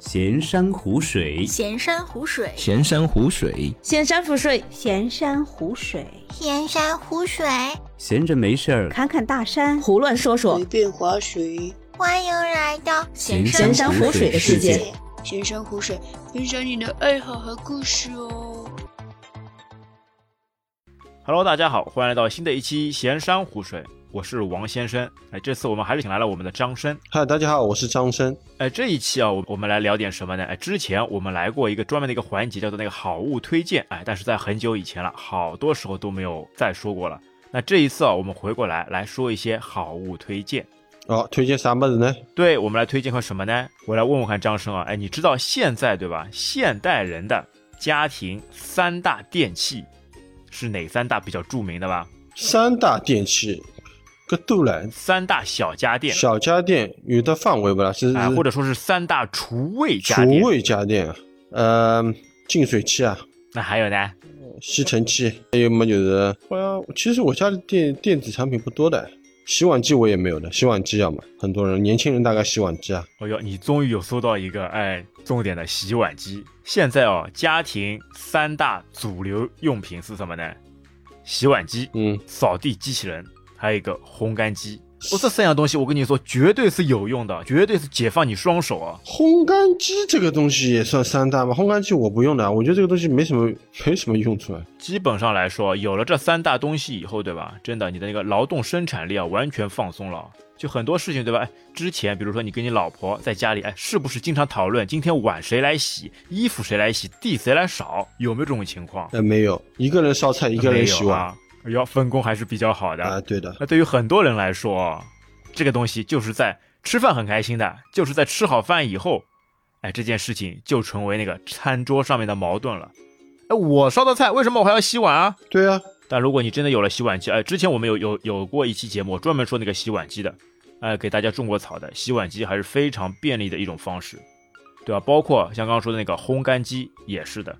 闲山湖水，闲山湖水，闲山湖水，闲山湖水，闲山湖水，闲山湖水，闲着没事儿。侃侃大山，胡乱说说。随，便划水，欢迎来到闲闲山湖水的世界。闲山湖水，分享你的爱好和故事哦。Hello，大家好，欢迎来到新的一期闲山湖水，我是王先生。哎，这次我们还是请来了我们的张生。嗨，大家好，我是张生。哎，这一期啊，我我们来聊点什么呢？哎，之前我们来过一个专门的一个环节，叫做那个好物推荐。哎，但是在很久以前了，好多时候都没有再说过了。那这一次啊，我们回过来来说一些好物推荐。哦，推荐啥么子呢？对，我们来推荐个什么呢？我来问问看张生啊，哎，你知道现在对吧？现代人的家庭三大电器是哪三大比较著名的吧？三大电器，个都来。三大小家电，小家电有的范围不啦？是啊，或者说是三大厨卫家电厨。卫家电，呃，净水器啊，那还有呢？吸尘器，还有么就是，好像其实我家里电电子产品不多的，洗碗机我也没有的，洗碗机要嘛，很多人年轻人大概洗碗机啊，哦哟，你终于有搜到一个哎重点的洗碗机。现在哦，家庭三大主流用品是什么呢？洗碗机、嗯，扫地机器人，还有一个烘干机。哦，这三样东西我跟你说，绝对是有用的，绝对是解放你双手啊！烘干机这个东西也算三大吗？烘干机我不用的，我觉得这个东西没什么没什么用处啊。基本上来说，有了这三大东西以后，对吧？真的，你的那个劳动生产力啊，完全放松了。就很多事情，对吧？哎，之前比如说你跟你老婆在家里，哎，是不是经常讨论今天碗谁来洗，衣服谁来洗，地谁来扫？有没有这种情况？呃，没有，一个人烧菜，一个人洗碗没有啊。哎呦，分工还是比较好的。啊，对的，那对于很多人来说，这个东西就是在吃饭很开心的，就是在吃好饭以后，哎，这件事情就成为那个餐桌上面的矛盾了。哎，我烧的菜，为什么我还要洗碗啊？对啊，但如果你真的有了洗碗机，哎，之前我们有有有过一期节目专门说那个洗碗机的，哎，给大家种过草的，洗碗机还是非常便利的一种方式，对吧？包括像刚刚说的那个烘干机也是的，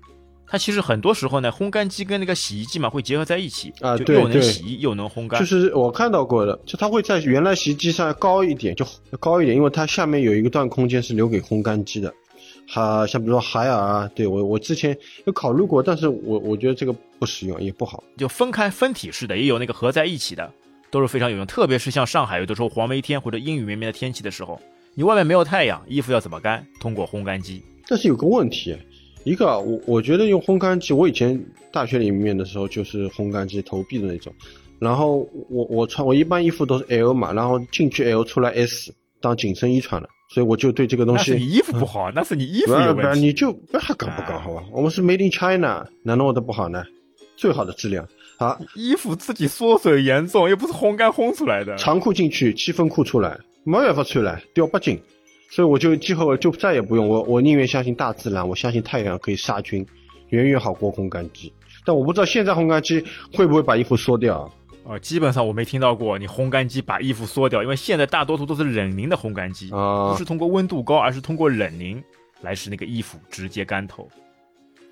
它其实很多时候呢，烘干机跟那个洗衣机嘛会结合在一起啊，就又能洗衣又能烘干，就是我看到过的，就它会在原来洗衣机上高一点，就高一点，因为它下面有一个段空间是留给烘干机的。哈，像比如说海尔啊，对我我之前有考虑过，但是我我觉得这个不实用，也不好。就分开分体式的，也有那个合在一起的，都是非常有用。特别是像上海有的时候黄梅天或者阴雨绵绵的天气的时候，你外面没有太阳，衣服要怎么干？通过烘干机。但是有个问题，一个啊我我觉得用烘干机，我以前大学里面的时候就是烘干机投币的那种，然后我我穿我一般衣服都是 L 码，然后进去 L 出来 S 当紧身衣穿了，所以我就对这个东西那是你衣服不好，那是你衣服 有问题。你就不要搞不搞好吧？我们是 Made in China，难道我的不好呢？最好的质量。好，衣服自己缩水严重，又不是烘干烘出来的。长裤进去，七分裤出来，没办法穿了，掉八斤。所以我就今后就再也不用我，我宁愿相信大自然，我相信太阳可以杀菌，远远好过烘干机。但我不知道现在烘干机会不会把衣服缩掉。呃，基本上我没听到过你烘干机把衣服缩掉，因为现在大多数都是冷凝的烘干机，啊不是通过温度高，而是通过冷凝来使那个衣服直接干透。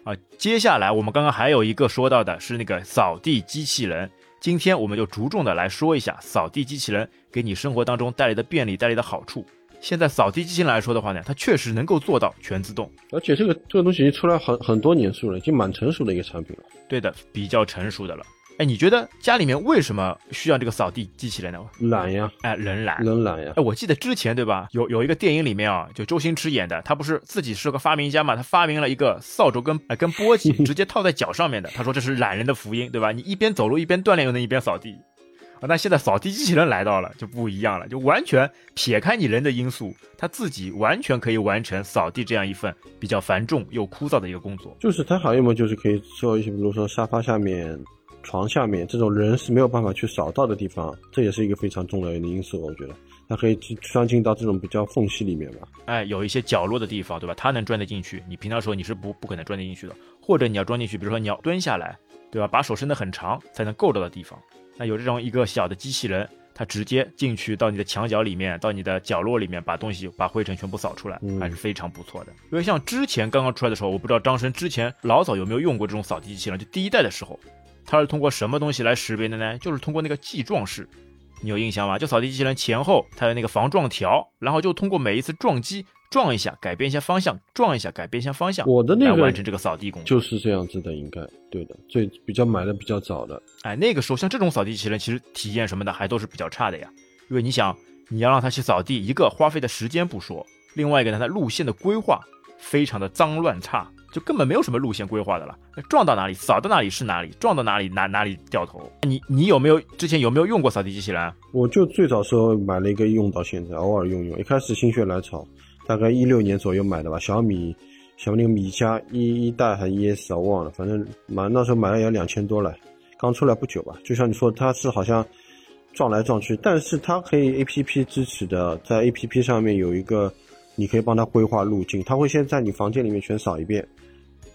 啊，接下来我们刚刚还有一个说到的是那个扫地机器人，今天我们就着重的来说一下扫地机器人给你生活当中带来的便利、带来的好处。现在扫地机器人来说的话呢，它确实能够做到全自动，而且这个这个东西已经出来很很多年数了，已经蛮成熟的一个产品了。对的，比较成熟的了。哎，你觉得家里面为什么需要这个扫地机器人呢？懒呀，哎，人懒，人懒呀哎，。我记得之前对吧，有有一个电影里面啊，就周星驰演的，他不是自己是个发明家嘛，他发明了一个扫帚跟哎跟簸箕 直接套在脚上面的，他说这是懒人的福音，对吧？你一边走路一边锻炼，又能一边扫地。啊，那现在扫地机器人来到了就不一样了，就完全撇开你人的因素，它自己完全可以完成扫地这样一份比较繁重又枯燥的一个工作。就是它还有么，就是可以做一些，比如说沙发下面、床下面这种人是没有办法去扫到的地方，这也是一个非常重要的因素。我觉得它可以去钻进到这种比较缝隙里面吧。哎，有一些角落的地方，对吧？它能钻得进去，你平常时候你是不不可能钻得进去的，或者你要钻进去，比如说你要蹲下来，对吧？把手伸得很长才能够到的地方。那有这种一个小的机器人，它直接进去到你的墙角里面，到你的角落里面，把东西把灰尘全部扫出来，嗯还是非常不错的。因为像之前刚刚出来的时候，我不知道张生之前老早有没有用过这种扫地机器人，就第一代的时候，它是通过什么东西来识别的呢？就是通过那个记撞式。你有印象吗？就扫地机器人前后它有那个防撞条，然后就通过每一次撞击撞一下改变一下方向，撞一下改变一下方向，我的那个完成这个扫地工作。就是这样子的，应该对的，最比较买的比较早的。哎，那个时候像这种扫地机器人，其实体验什么的还都是比较差的呀。因为你想，你要让它去扫地，一个花费的时间不说，另外一个呢，它路线的规划非常的脏乱差，就根本没有什么路线规划的了。撞到哪里扫到哪里是哪里，撞到哪里哪哪里掉头。你你有没有之前有没有用过扫地机器人？我就最早时候买了一个用到现在，偶尔用用。一开始心血来潮，大概一六年左右买的吧，小米小米那个米家一一代还是 ES 啊，忘了，反正买那时候买了也要两千多了，刚出来不久吧。就像你说，它是好像撞来撞去，但是它可以 APP 支持的，在 APP 上面有一个，你可以帮它规划路径，它会先在你房间里面全扫一遍，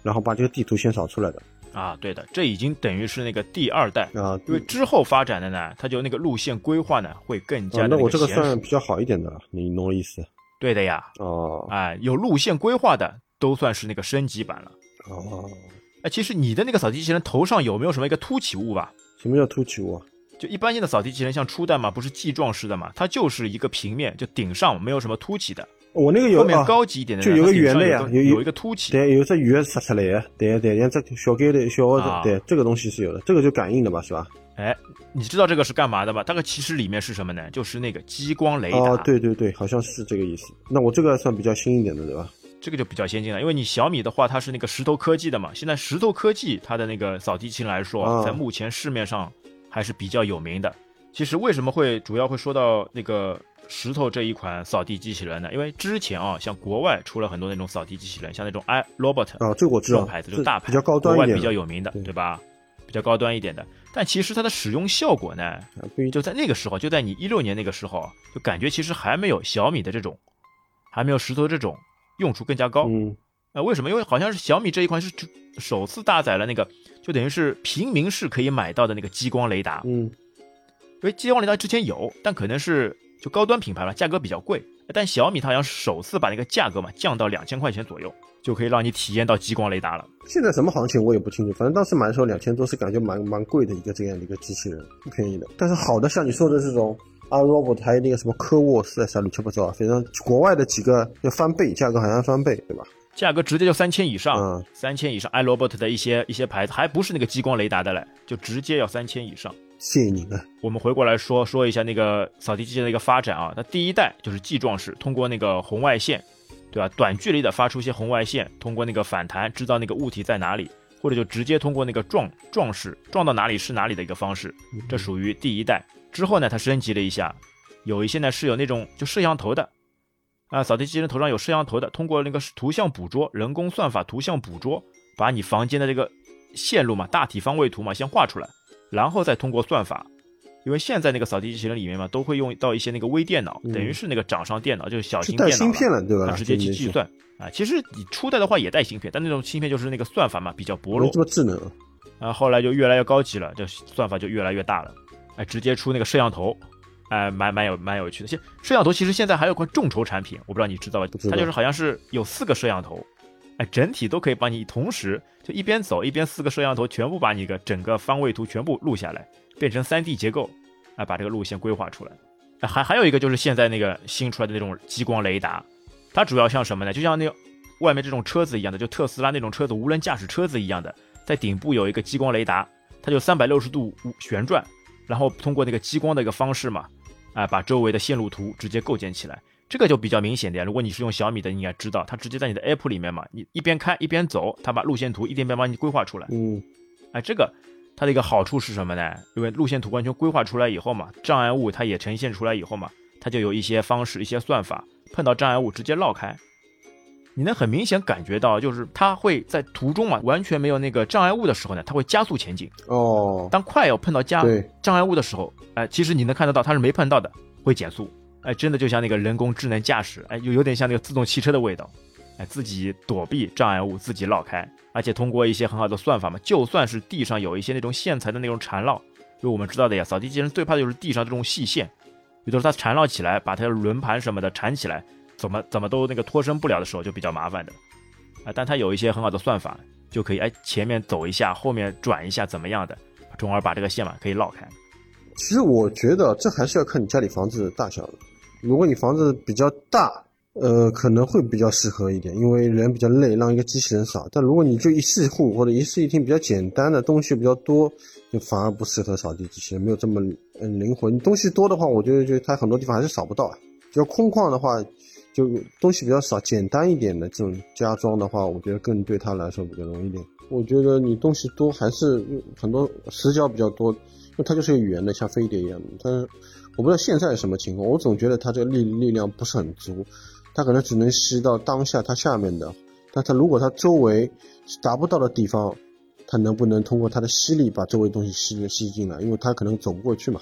然后把这个地图先扫出来的啊，对的，这已经等于是那个第二代，啊。因为之后发展的呢，它就那个路线规划呢会更加啊，的那我这个算比较好一点的了，你懂我意思？对的呀，哦哎，有路线规划的都算是那个升级版了。哦，哎，其实你的那个扫地机器人头上有没有什么一个凸起物吧？什么叫凸起物啊？就一般性的扫地机器人，像初代嘛，不是记状式的嘛，它就是一个平面，就顶上没有什么凸起的。我那个有后面啊高级一点的呢，就有个圆的呀有有一个凸起。对，有只鱼杀出来的，对对，像这个小盖的小啊的，对，这个东西是有的，这个就感应的吧，是吧？哎，你知道这个是干嘛的吧？大概其实里面是什么呢？就是那个激光雷达。哦，对对对，好像是这个意思。那我这个算比较新一点的，对吧？这个就比较先进了，因为你小米的话，它是那个石头科技的嘛。现在石头科技它的那个扫地机器人来说，啊在目前市面上还是比较有名的。其实为什么会主要会说到那个石头这一款扫地机器人呢？因为之前啊，像国外出了很多那种扫地机器人，像那种 iRobot 啊，这个我知道这种，牌子，就大牌，比较高端国外，比较有名的，对对吧？比较高端一点的，但其实它的使用效果呢，就在那个时候，就在你一六年那个时候，就感觉其实还没有小米的这种，还没有石头这种用处更加高。嗯呃，为什么？因为好像是小米这一款是首次搭载了那个，就等于是平民是可以买到的那个激光雷达。嗯因为激光雷达之前有，但可能是就高端品牌了，价格比较贵。但小米它好像是首次把那个价格嘛降到两千块钱左右，就可以让你体验到激光雷达了。现在什么行情我也不清楚，反正当时买的时候两千多，是感觉蛮蛮贵的一个这样的一个机器人，不便宜的。但是好的，像你说的这种 iRobot，还有那个什么科沃斯啊，啥乱七八糟，反正国外的几个要翻倍，价格好像翻倍，对吧？价格直接就三千以上，嗯三千以上，iRobot 的一些一些牌子还不是那个激光雷达的嘞，就直接要三千以上。谢谢你们。我们回过来说说一下那个扫地机器人的一个发展啊，那第一代就是记状式，通过那个红外线，对吧？短距离的发出一些红外线，通过那个反弹知道那个物体在哪里，或者就直接通过那个撞撞式撞到哪里是哪里的一个方式，这属于第一代。之后呢，它升级了一下，有一些呢是有那种就摄像头的，啊，扫地机器人头上有摄像头的，通过那个图像捕捉、人工算法图像捕捉，把你房间的这个线路嘛、大体方位图嘛先画出来，然后再通过算法。因为现在那个扫地机器人里面嘛，都会用到一些那个微电脑，嗯等于是那个掌上电脑，就是小型电脑了芯片了，对吧？它直接去计算啊。其实你初代的话也带芯片，但那种芯片就是那个算法嘛比较薄弱没这，么智能啊。啊，后来就越来越高级了，就算法就越来越大了，哎，直接出那个摄像头，哎，蛮蛮有蛮有趣的。现摄像头其实现在还有款众筹产品，我不知道你知道吧它就是好像是有四个摄像头，哎，整体都可以帮你同时就一边走一边四个摄像头全部把你个整个方位图全部录下来，变成 3D 结构，哎，把这个路线规划出来。还还有一个就是现在那个新出来的那种激光雷达，它主要像什么呢？就像那个外面这种车子一样的，就特斯拉那种车子无人驾驶车子一样的，在顶部有一个激光雷达，它就三百六十度旋转，然后通过那个激光的一个方式嘛，啊、把周围的线路图直接构建起来。这个就比较明显点。如果你是用小米的，你应该知道，它直接在你的 app 里面嘛，你一边开一边走，它把路线图一点点帮你规划出来。嗯，哎，这个它的一个好处是什么呢？因为路线图完全规划出来以后嘛，障碍物它也呈现出来以后嘛，它就有一些方式、一些算法，碰到障碍物直接绕开。你能很明显感觉到，就是它会在途中嘛，完全没有那个障碍物的时候呢，它会加速前进。哦，当快要碰到加，障碍物的时候，哎，其实你能看得到它是没碰到的，会减速。哎，真的就像那个人工智能驾驶，哎，有有点像那个自动汽车的味道。哎，自己躲避障碍物，自己绕开，而且通过一些很好的算法嘛，就算是地上有一些那种线材的那种缠绕，就我们知道的呀，扫地机器人最怕的就是地上这种细线，有的时候它缠绕起来，把它的轮盘什么的缠起来，怎么怎么都那个脱身不了的时候，就比较麻烦的。啊，但它有一些很好的算法，就可以哎前面走一下，后面转一下，怎么样的，从而把这个线嘛可以绕开。其实我觉得这还是要看你家里房子大小的。如果你房子比较大，呃，可能会比较适合一点，因为人比较累，让一个机器人扫。但如果你就一室户或者一室一厅比较简单的东西比较多，就反而不适合扫地机器人，没有这么嗯灵活。你东西多的话，我觉得就它很多地方还是扫不到啊。比较空旷的话，就东西比较少、简单一点的这种家装的话，我觉得更对它来说比较容易一点。我觉得你东西多还是很多死角比较多，因为它就是个圆的，像飞碟一样的。但是我不知道现在是什么情况，我总觉得它这个力力量不是很足。它可能只能吸到当下它下面的，但它如果它周围达不到的地方，它能不能通过它的吸力把周围东西吸吸进来？因为它可能走不过去嘛，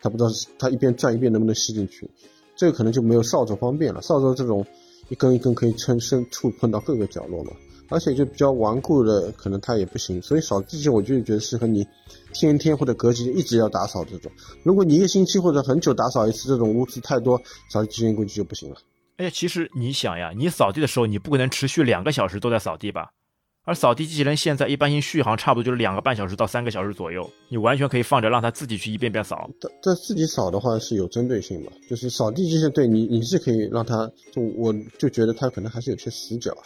它不知道它一边转一边能不能吸进去，这个可能就没有扫帚方便了。扫帚这种一根一根可以撑伸触碰到各个角落嘛，而且就比较顽固的，可能它也不行。所以扫地机我就觉得适合你天天或者隔几天一直要打扫这种。如果你一个星期或者很久打扫一次，这种污渍太多，扫地机器人估计就不行了。而且其实你想呀，你扫地的时候，你不可能持续两个小时都在扫地吧？而扫地机器人现在一般性续航差不多就是两个半小时到三个小时左右，你完全可以放着让它自己去一遍遍扫。但但自己扫的话是有针对性嘛？就是扫地机器人对你你是可以让它，就我就觉得它可能还是有些死角啊。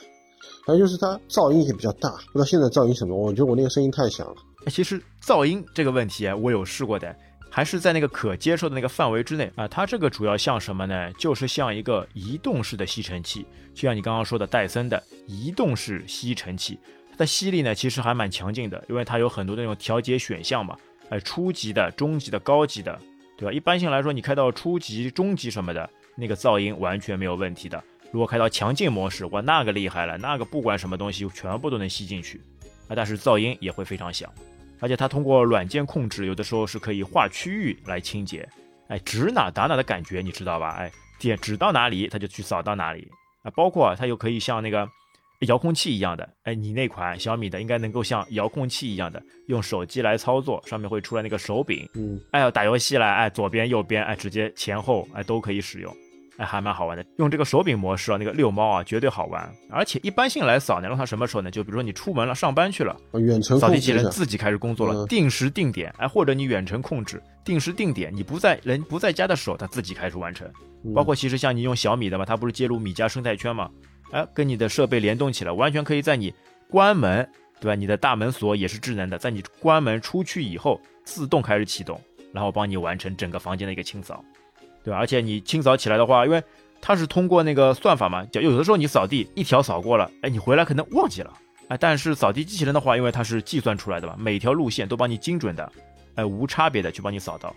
还有就是它噪音也比较大，不知道现在噪音什么？我觉得我那个声音太响了。其实噪音这个问题啊，我有试过的。还是在那个可接受的那个范围之内啊，它这个主要像什么呢？就是像一个移动式的吸尘器，就像你刚刚说的戴森的移动式吸尘器，它的吸力呢其实还蛮强劲的，因为它有很多那种调节选项嘛，哎，初级的、中级的、高级的，对吧？一般性来说，你开到初级、中级什么的，那个噪音完全没有问题的。如果开到强劲模式，哇，那个厉害了，那个不管什么东西全部都能吸进去啊，但是噪音也会非常响。而且它通过软件控制，有的时候是可以划区域来清洁，哎，指哪打哪的感觉，你知道吧？哎，点指到哪里，它就去扫到哪里啊。包括它又可以像那个遥控器一样的，哎，你那款小米的应该能够像遥控器一样的用手机来操作，上面会出来那个手柄，嗯，哎，要打游戏了，哎，左边右边，哎，直接前后，哎，都可以使用。哎，还蛮好玩的，用这个手柄模式啊，那个遛猫啊，绝对好玩。而且一般性来扫呢，让它什么时候呢？就比如说你出门了，上班去了，远程扫地机器人自己开始工作了，定时定点，哎，或者你远程控制，定时定点，你不在人不在家的时候，它自己开始完成。包括其实像你用小米的嘛，它不是接入米家生态圈嘛，哎，跟你的设备联动起来，完全可以在你关门，对吧？你的大门锁也是智能的，在你关门出去以后，自动开始启动，然后帮你完成整个房间的一个清扫，对吧？而且你清扫起来的话，因为它是通过那个算法嘛，就有的时候你扫地一条扫过了，哎，你回来可能忘记了，哎，但是扫地机器人的话，因为它是计算出来的嘛，每条路线都帮你精准的，哎，无差别的去帮你扫到。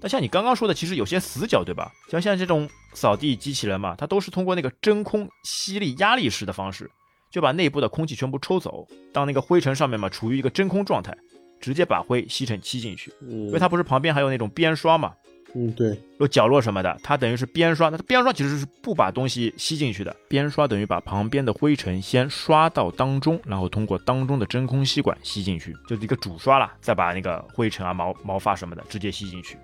但像你刚刚说的，其实有些死角，对吧？像像这种扫地机器人嘛，它都是通过那个真空吸力压力式的方式，就把内部的空气全部抽走，当那个灰尘上面嘛处于一个真空状态，直接把灰吸尘吸进去，因为它不是旁边还有那种边刷嘛。嗯，对，有角落什么的，它等于是边刷，那它边刷其实是不把东西吸进去的，边刷等于把旁边的灰尘先刷到当中，然后通过当中的真空吸管吸进去，就是一个主刷了，再把那个灰尘啊、毛毛发什么的直接吸进去。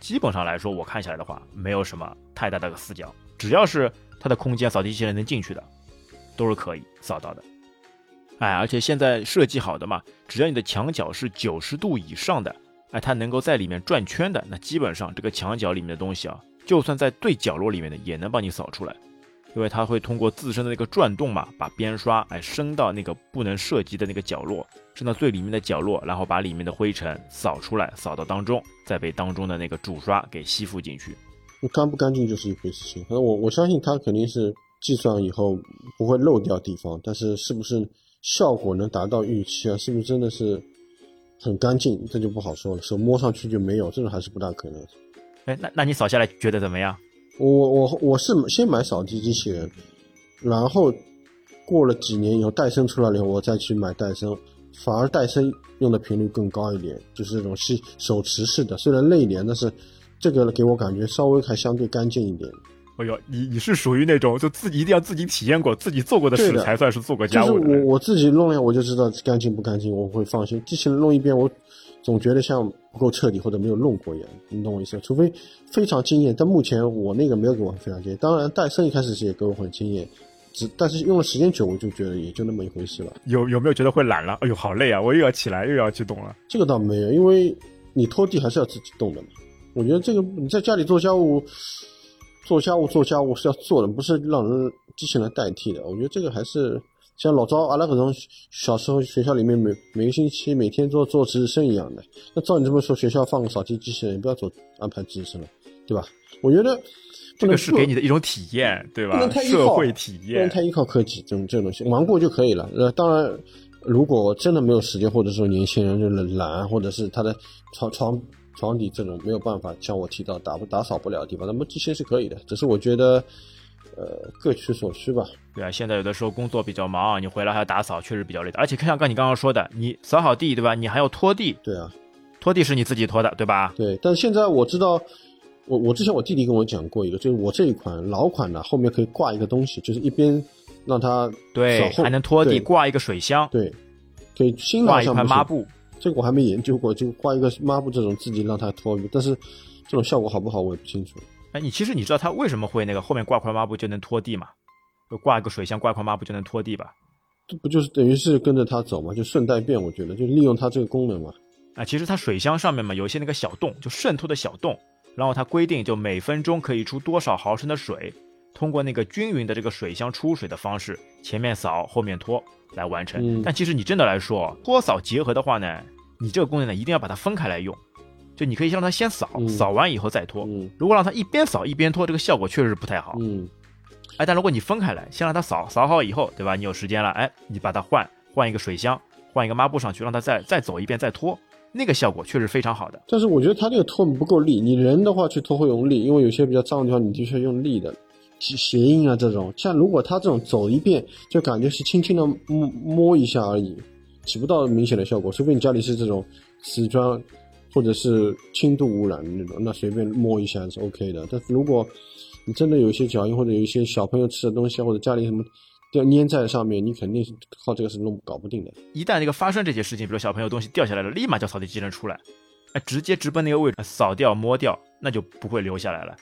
基本上来说，我看下来的话，没有什么太大的个死角，只要是它的空间扫地机器人能进去的，都是可以扫到的。哎，而且现在设计好的嘛，只要你的墙角是九十度以上的。哎，它能够在里面转圈的，那基本上这个墙角里面的东西啊，就算在最角落里面的，也能帮你扫出来，因为它会通过自身的那个转动嘛，把边刷哎伸到那个不能涉及的那个角落，伸到最里面的角落，然后把里面的灰尘扫出来，扫到当中，再被当中的那个主刷给吸附进去。干不干净就是一回事情，反正我我相信它肯定是计算以后不会漏掉地方，但是是不是效果能达到预期啊？是不是真的是？很干净，这就不好说了。手摸上去就没有，这种还是不大可能。哎，那那你扫下来觉得怎么样？我我我是先买扫地机器人，然后过了几年以后，戴森出来了以后，我再去买戴森，反而戴森用的频率更高一点，就是这种吸手持式的，虽然累一点，但是这个给我感觉稍微还相对干净一点。哎呦，你你是属于那种就自己一定要自己体验过、自己做过的事才算是做过家务的。就是我我自己弄呀，我就知道干净不干净，我会放心。机器人弄一遍，我总觉得像不够彻底或者没有弄过一样，你懂我意思？除非非常惊艳，但目前我那个没有给我非常惊艳。当然，戴森一开始是也给我很惊艳，只但是用了时间久，我就觉得也就那么一回事了。有有没有觉得会懒了？哎呦，好累啊！我又要起来，又要去动了。这个倒没有，因为你拖地还是要自己动的嘛。我觉得这个你在家里做家务。做家务做家务是要做的，不是让人机器人来代替的。我觉得这个还是像老早阿拉搿种小时候学校里面每每个星期每天做做值日生一样的。那照你这么说，学校放个扫地机器人，也不要做安排值日生了，对吧？我觉得这个是给你的一种体验，对吧？社会体验不能太依靠科技，这种这种东西玩过就可以了。呃，当然，如果真的没有时间，或者说年轻人就是懒，或者是他的床床床底这种没有办法，像我提到打不打扫不了的地方，那么这些是可以的。只是我觉得，呃，各取所需吧。对啊，现在有的时候工作比较忙，你回来还要打扫，确实比较累的。而且像刚你刚刚说的，你扫好地，对吧？你还要拖地。对啊，拖地是你自己拖的，对吧？对。但现在我知道。我我之前我弟弟跟我讲过一个，就是我这一款老款的后面可以挂一个东西，就是一边让它对还能拖地，挂一个水箱，对，可以新挂一块抹布，这个我还没研究过，就挂一个抹布这种自己让它拖，但是这种效果好不好我也不清楚。哎，你其实你知道它为什么会那个后面挂块抹布就能拖地吗？就挂一个水箱，挂一块抹布就能拖地吧？这不就是等于是跟着它走嘛？就顺带便，我觉得就利用它这个功能嘛。啊，其实它水箱上面嘛有一些那个小洞，就渗透的小洞。然后它规定，就每分钟可以出多少毫升的水，通过那个均匀的这个水箱出水的方式，前面扫后面拖来完成。但其实你真的来说，拖扫结合的话呢，你这个功能呢一定要把它分开来用。就你可以让它先扫，扫完以后再拖。如果让它一边扫一边拖，这个效果确实是不太好。嗯。哎，但如果你分开来，先让它扫，扫好以后，对吧？你有时间了，哎，你把它换换一个水箱，换一个抹布上去，让它再再走一遍再拖。那个效果确实非常好的，但是我觉得它这个拖不够力。你人的话去拖会用力，因为有些比较脏的地方，你的确用力的，鞋印啊这种。像如果它这种走一遍，就感觉是轻轻的摸摸一下而已，起不到明显的效果。除非你家里是这种瓷砖，或者是轻度污染的那种，那随便摸一下是 OK 的。但是如果你真的有一些脚印，或者有一些小朋友吃的东西，或者家里什么。要粘在上面，你肯定是靠这个是弄搞不定的。一旦这个发生这些事情，比如小朋友东西掉下来了，立马叫扫地机器人出来，哎，直接直奔那个位置扫掉摸掉，那就不会留下来了，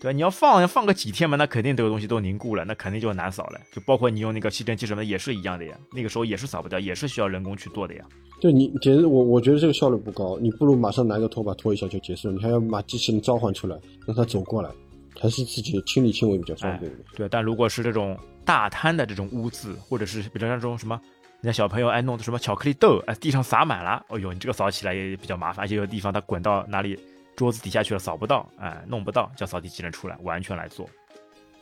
对吧？你要放放个几天嘛，那肯定这个东西都凝固了，那肯定就难扫了。就包括你用那个吸尘器什么的也是一样的呀，那个时候也是扫不掉，也是需要人工去做的呀。对你简直我我觉得这个效率不高，你不如马上拿个拖把拖一下就结束了，你还要把机器人召唤出来让它走过来。还是自己亲力亲为比较方便。对，但如果是这种大摊的这种污渍，或者是比如像这种什么，人家小朋友爱弄的什么巧克力豆，哎，地上撒满了，哦呦，你这个扫起来也比较麻烦，而且有地方它滚到哪里桌子底下去了，扫不到，哎，弄不到，叫扫地机器人出来完全来做。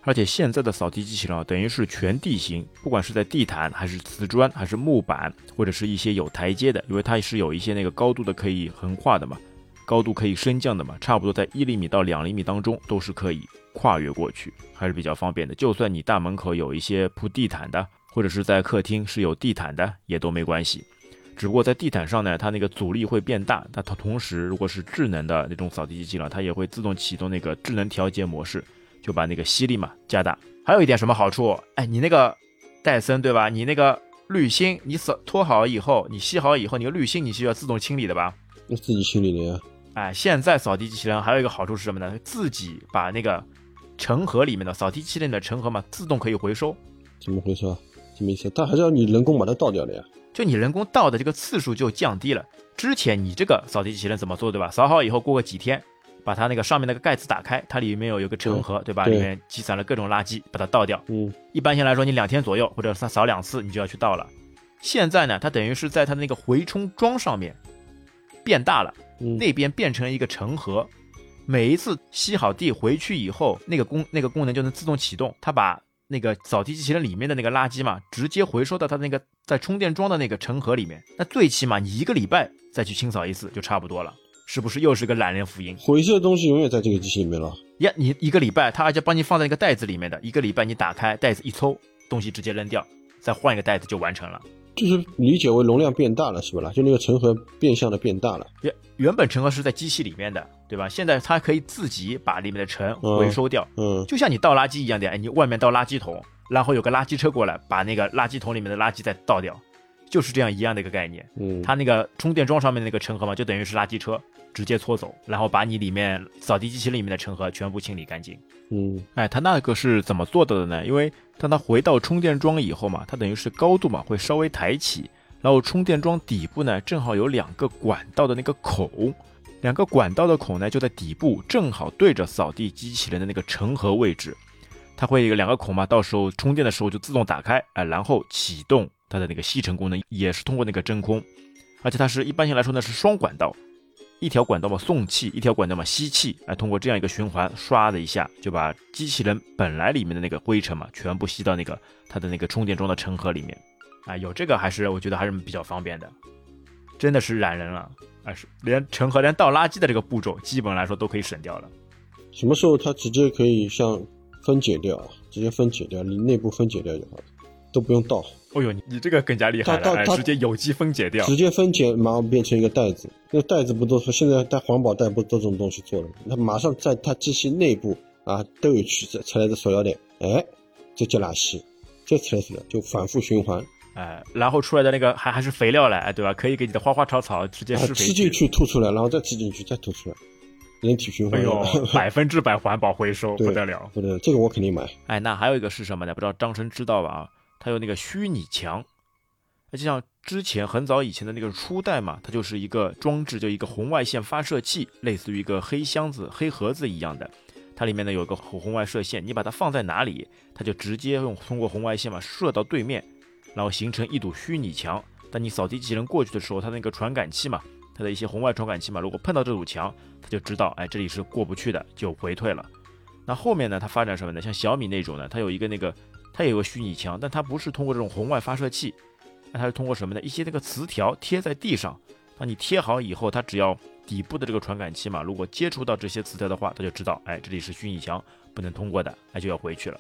而且现在的扫地机器人啊，等于是全地形，不管是在地毯还是瓷砖还是木板，或者是一些有台阶的，因为它是有一些那个高度的可以横跨的嘛。高度可以升降的嘛，差不多在一厘米到两厘米当中都是可以跨越过去，还是比较方便的。就算你大门口有一些铺地毯的，或者是在客厅是有地毯的，也都没关系。只不过在地毯上呢，它那个阻力会变大。它它同时，如果是智能的那种扫地机器人，它也会自动启动那个智能调节模式，就把那个吸力嘛加大。还有一点什么好处？哎，你那个戴森对吧？你那个滤芯，你扫拖好以后，你吸好以后，你个滤芯你是要自动清理的吧？那自己清理的呀。哎，现在扫地机器人还有一个好处是什么呢？自己把那个成盒里面的扫地机器人的成盒嘛，自动可以回收。怎么回收？什么意思？但还是要你人工把它倒掉的呀。就你人工倒的这个次数就降低了。之前你这个扫地机器人怎么做，对吧？扫好以后过个几天，把它那个上面那个盖子打开，它里面有一个成盒，对吧？里面积攒了各种垃圾，把它倒掉。嗯。一般性来说，你两天左右或者扫两次，你就要去倒了。现在呢，它等于是在它的那个回冲桩上面变大了。那边变成了一个成盒，每一次吸好地回去以后，那个功那个功能就能自动启动，它把那个扫地机器人里面的那个垃圾嘛，直接回收到它那个在充电桩的那个尘盒里面。那最起码你一个礼拜再去清扫一次就差不多了，是不是又是个懒人福音？回收的东西永远在这个机器里面了呀！你一个礼拜，它而且帮你放在一个袋子里面的，一个礼拜你打开袋子一抽，东西直接扔掉，再换一个袋子就完成了。就是理解为容量变大了，是不啦？就那个成盒变相的变大了。原原本成盒是在机器里面的，对吧？现在它可以自己把里面的尘回收掉。嗯，就像你倒垃圾一样的，哎，你外面倒垃圾桶，然后有个垃圾车过来，把那个垃圾桶里面的垃圾再倒掉，就是这样一样的一个概念。嗯，它那个充电桩上面那个成盒嘛，就等于是垃圾车。直接搓走，然后把你里面扫地机器人里面的尘盒全部清理干净。嗯，哎，它那个是怎么做到的呢？因为当它回到充电桩以后嘛，它等于是高度嘛会稍微抬起，然后充电桩底部呢正好有两个管道的那个孔，两个管道的孔呢就在底部，正好对着扫地机器人的那个尘盒位置。它会有两个孔嘛，到时候充电的时候就自动打开，哎，然后启动它的那个吸尘功能，也是通过那个真空，而且它是一般性来说呢是双管道，一条管道嘛送气，一条管道嘛吸气，哎，通过这样一个循环，唰的一下就把机器人本来里面的那个灰尘嘛全部吸到那个它的那个充电桩的尘盒里面，啊，有这个还是我觉得还是比较方便的，真的是懒人了，啊，是连尘盒连倒垃圾的这个步骤基本来说都可以省掉了。什么时候它直接可以像分解掉，直接分解掉，你内部分解掉就好了，都不用倒，哦呦，你你这个更加厉害它它直接有机分解掉。直接分解，马上变成一个袋子。那袋子不都是现在带环保袋不都这种东西做的吗？它马上在它机器内部啊都有取出来的塑料袋，哎，直接垃圾，就出来了，就反复循环，哎，然后出来的那个还还是肥料嘞，哎，对吧？可以给你的花花草草直接啊施肥吃进去吐出来，然后再吃进去再吐出来，人体循环。哎呦，百分之百环保回收，不得了。不得，这个我肯定买。哎，那还有一个是什么呢？不知道张晨知道吧？啊，它有那个虚拟墙，那就像之前很早以前的那个初代嘛，它就是一个装置，就一个红外线发射器，类似于一个黑箱子、黑盒子一样的。它里面呢有个红红外射线，你把它放在哪里，它就直接用通过红外线嘛射到对面，然后形成一堵虚拟墙。当你扫地机器人过去的时候，它那个传感器嘛，它的一些红外传感器嘛，如果碰到这堵墙，它就知道，哎，这里是过不去的，就回退了。那后面呢，它发展什么呢？像小米那种呢，它有一个那个，它有个虚拟墙，但它不是通过这种红外发射器，那它是通过什么呢？一些那个磁条贴在地上，当你贴好以后，它只要底部的这个传感器嘛，如果接触到这些磁条的话，它就知道，哎，这里是虚拟墙，不能通过的，那就要回去了。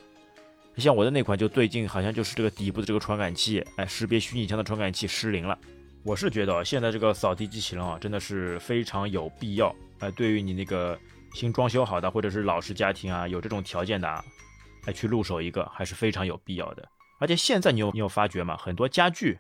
像我的那款就最近好像就是这个底部的这个传感器，哎，识别虚拟墙的传感器失灵了。我是觉得现在这个扫地机器人啊，真的是非常有必要。哎，对于你那个新装修好的或者是老式家庭啊，有这种条件的啊，哎，去入手一个还是非常有必要的。而且现在你有你有发觉吗？很多家具，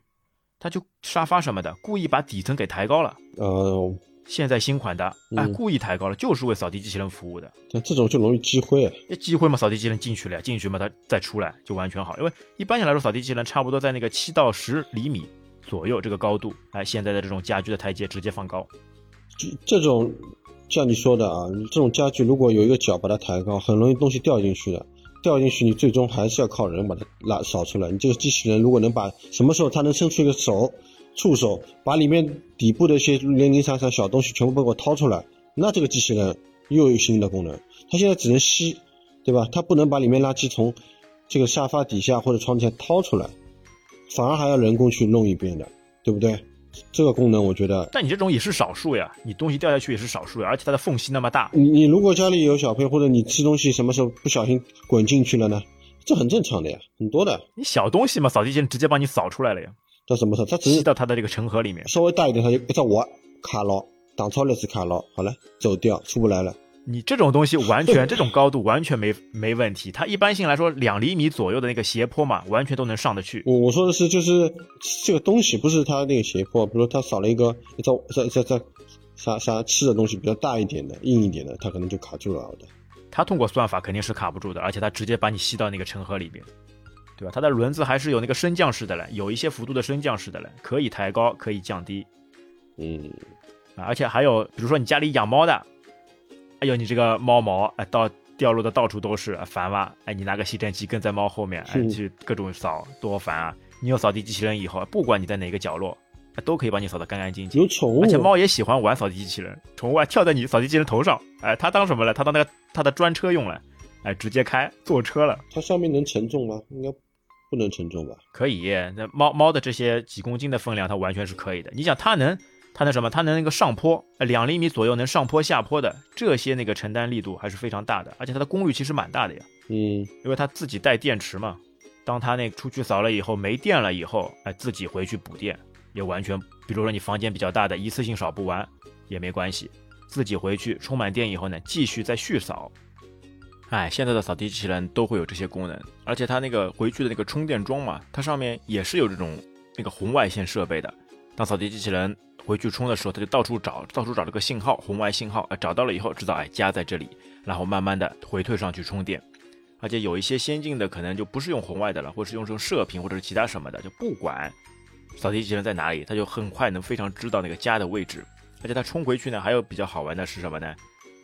它就沙发什么的，故意把底层给抬高了。呃，现在新款的，哎，嗯故意抬高了，就是为扫地机器人服务的。像这种就容易积灰啊。那机会嘛，扫地机器人进去了呀，进去嘛，它再出来就完全好。因为一般性来说，扫地机器人差不多在那个七到十厘米左右这个高度，哎，现在的这种家居的台阶直接放高。这这种像你说的啊，你这种家具如果有一个角把它抬高，很容易东西掉进去的。掉进去，你最终还是要靠人把它拉扫出来。你这个机器人如果能把什么时候它能伸出一个手，触手把里面底部的一些零零散散小东西全部给我掏出来，那这个机器人又有新的功能。它现在只能吸，对吧？它不能把里面垃圾从这个沙发底下或者床底下掏出来，反而还要人工去弄一遍的，对不对？这个功能我觉得但你这种也是少数呀，你东西掉下去也是少数呀，而且它的缝隙那么大，你你如果家里有小朋友，或者你吃东西什么时候不小心滚进去了呢？这很正常的呀，很多的。你小东西嘛，扫地机器人直接帮你扫出来了呀，它什么事？它只吸是到它的这个成盒里面。稍微大一点，它就一只握卡牢，挡超了是卡牢，好了，走掉，出不来了。你这种东西完全这种高度完全没没问题，它一般性来说两厘米左右的那个斜坡嘛，完全都能上得去。我我说的是，就是这个东西不是它那个斜坡，比如说它少了一个一张这这这啥啥吃的东西比较大一点的、硬一点的，它可能就卡住了的。它通过算法肯定是卡不住的，而且它直接把你吸到那个成盒里边，对吧？它的轮子还是有那个升降式的嘞，有一些幅度的升降式的嘞，可以抬高，可以降低嗯，啊。而且还有，比如说你家里养猫的，哎呦，你这个猫毛哎到掉落的到处都是，哎烦吧？哎，你拿个吸尘器跟在猫后面，哎去各种扫，多烦啊！你有扫地机器人以后，不管你在哪个角落，哎都可以帮你扫得干干净净。有宠物，而且猫也喜欢玩扫地机器人，宠物啊跳在你扫地机器人头上，哎，它当什么了？它当那个它的专车用了，哎，直接开坐车了，它上面能承重吗？应该不能承重吧？可以。那猫猫的这些几公斤的分量，它完全是可以的。你想，它能它能什么？它能那个上坡，呃两厘米左右能上坡下坡的，这些那个承担力度还是非常大的，而且它的功率其实蛮大的呀，嗯，因为它自己带电池嘛。当它那出去扫了以后没电了以后，哎，自己回去补电也完全，比如说你房间比较大的，一次性扫不完也没关系，自己回去充满电以后呢，继续再续扫。哎，现在的扫地机器人都会有这些功能，而且它那个回去的那个充电桩嘛，它上面也是有这种那个红外线设备的。当扫地机器人回去充的时候，它就到处找，到处找这个信号，红外信号，哎，找到了以后知道哎家在这里，然后慢慢的回退上去充电。而且有一些先进的可能就不是用红外的了，或是用这种射频或者是其他什么的，就不管扫地机器人在哪里，它就很快能非常知道那个家的位置，而且它冲回去呢，还有比较好玩的是什么呢？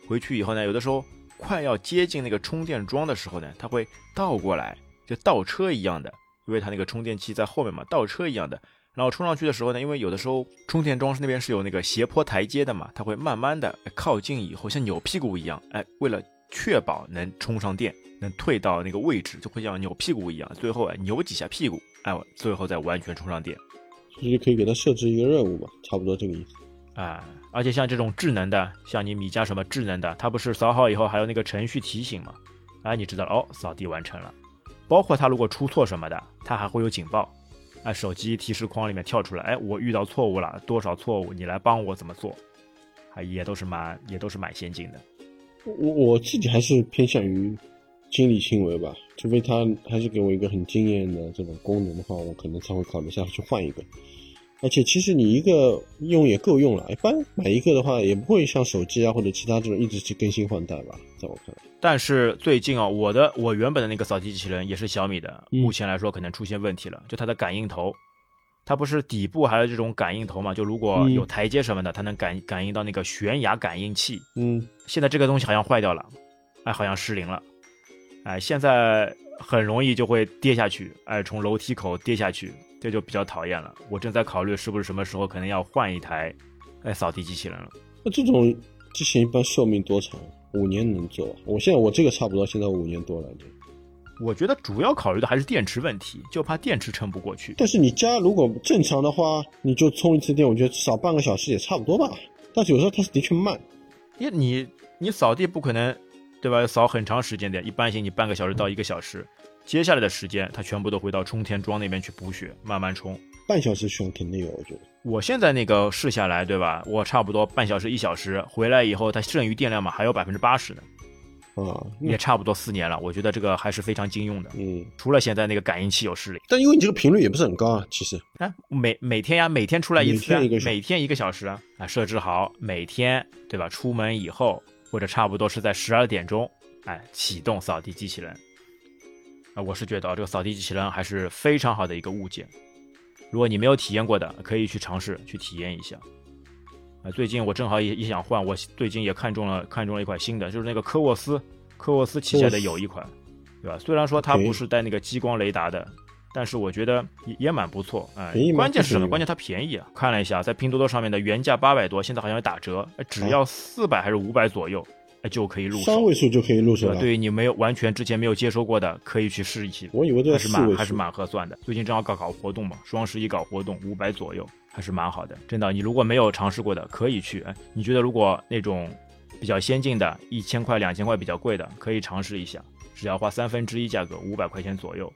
回去以后呢，有的时候快要接近那个充电桩的时候呢，它会倒过来，就倒车一样的，因为它那个充电器在后面嘛，倒车一样的。然后冲上去的时候呢，因为有的时候充电桩是那边是有那个斜坡台阶的嘛，它会慢慢的靠近以后，像扭屁股一样，哎，为了确保能充上电，能退到那个位置，就会像扭屁股一样，最后哎扭几下屁股，哎，最后再完全充上电。其实可以给它设置一个任务嘛，差不多这个意思。啊，而且像这种智能的，像你米家什么智能的，它不是扫好以后还有那个程序提醒吗？哎，你知道了哦，扫地完成了。包括它如果出错什么的，它还会有警报。哎，手机提示框里面跳出来，哎，我遇到错误了，多少错误，你来帮我怎么做？啊也都是蛮也都是蛮先进的。我我自己还是偏向于亲力亲为吧，除非他还是给我一个很惊艳的这种功能的话，我可能才会考虑下去换一个。而且其实你一个用也够用了，一般买一个的话也不会像手机啊或者其他这种一直去更新换代吧，在我看来。但是最近啊，我的我原本的那个扫地机器人也是小米的，嗯目前来说可能出现问题了，就它的感应头，它不是底部还有这种感应头嘛？就如果嗯有台阶什么的，它能感感应到那个悬崖感应器。嗯，现在这个东西好像坏掉了，哎，好像失灵了，哎，现在很容易就会跌下去，哎，从楼梯口跌下去，这就比较讨厌了。我正在考虑是不是什么时候可能要换一台，哎，扫地机器人了。那这种机器人一般寿命多长？五年能做？我现在我这个差不多，现在五年多了。我觉得主要考虑的还是电池问题，就怕电池撑不过去。但是你家如果正常的话，你就充一次电，我觉得至少半个小时也差不多吧。但是有时候它是的确慢，因为你你扫地不可能，对吧？扫很长时间的，一般性你半个小时到一个小时，接下来的时间它全部都回到冲田庄那边去补血，慢慢冲。半小时选肯定有，我觉得。我现在那个试下来，对吧？我差不多半小时一小时回来以后，它剩余电量嘛还有百分之八十呢，啊，也差不多四年了。我觉得这个还是非常经用的。嗯，除了现在那个感应器有失灵，但因为你这个频率也不是很高啊，其实啊，每每天呀，每天出来一次啊，每天一个小时每天一个小时啊，啊，设置好每天对吧？出门以后或者差不多是在十二点钟，哎，启动扫地机器人。啊，我是觉得啊这个扫地机器人还是非常好的一个物件。如果你没有体验过的，可以去尝试去体验一下。啊，最近我正好也也想换，我最近也看中了看中了一款新的，就是那个科沃斯，科沃斯旗下的有一款，对吧？虽然说它不是带那个激光雷达的，但是我觉得也也蛮不错啊、关键是什么？关键它便宜啊！看了一下，在拼多多上面的原价八百多，现在好像有打折，哎只要四百还是五百左右，哎就可以入手。三位数就可以入手？了。对于你没有完全之前没有接收过的，可以去试一试。我以为这还是蛮还是蛮合算的。最近正好搞搞活动嘛，双十一搞活动，五百左右，还是蛮好的。真的，你如果没有尝试过的，可以去。哎，你觉得如果那种比较先进的，一千块、两千块比较贵的，可以尝试一下，只要花三分之一价格，五百块钱左右，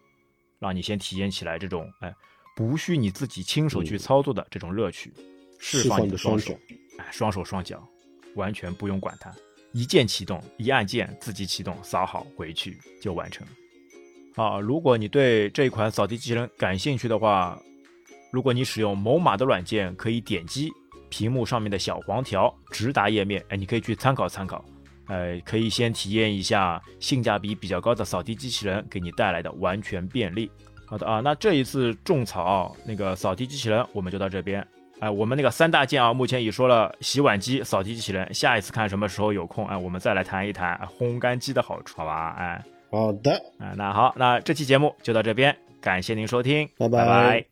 让你先体验起来这种哎，不需你自己亲手去操作的这种乐趣，释放释放你的双手。哎，双手双脚，完全不用管它，一键启动，一按键自己启动，扫好回去就完成。好，如果你对这一款扫地机器人感兴趣的话，如果你使用某马的软件，可以点击屏幕上面的小黄条直达页面，哎，你可以去参考参考。呃，可以先体验一下性价比比较高的扫地机器人给你带来的完全便利。好的啊，那这一次种草那个扫地机器人我们就到这边。哎，我们那个三大件啊，目前已说了洗碗机、扫地机器人，下一次看什么时候有空，哎，我们再来谈一谈哎烘干机的好处，好吧？哎，好的，啊，那好，那这期节目就到这边，感谢您收听，拜拜拜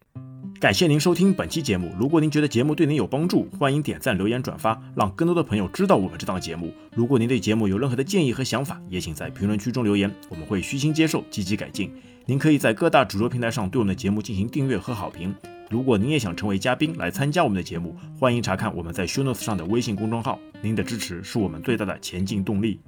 感谢您收听本期节目。如果您觉得节目对您有帮助，欢迎点赞、留言、转发，让更多的朋友知道我们这档节目。如果您对节目有任何的建议和想法，也请在评论区中留言，我们会虚心接受，积极改进。您可以在各大主流平台上对我们的节目进行订阅和好评。如果您也想成为嘉宾来参加我们的节目，欢迎查看我们在 Show Notes 上的微信公众号。您的支持是我们最大的前进动力。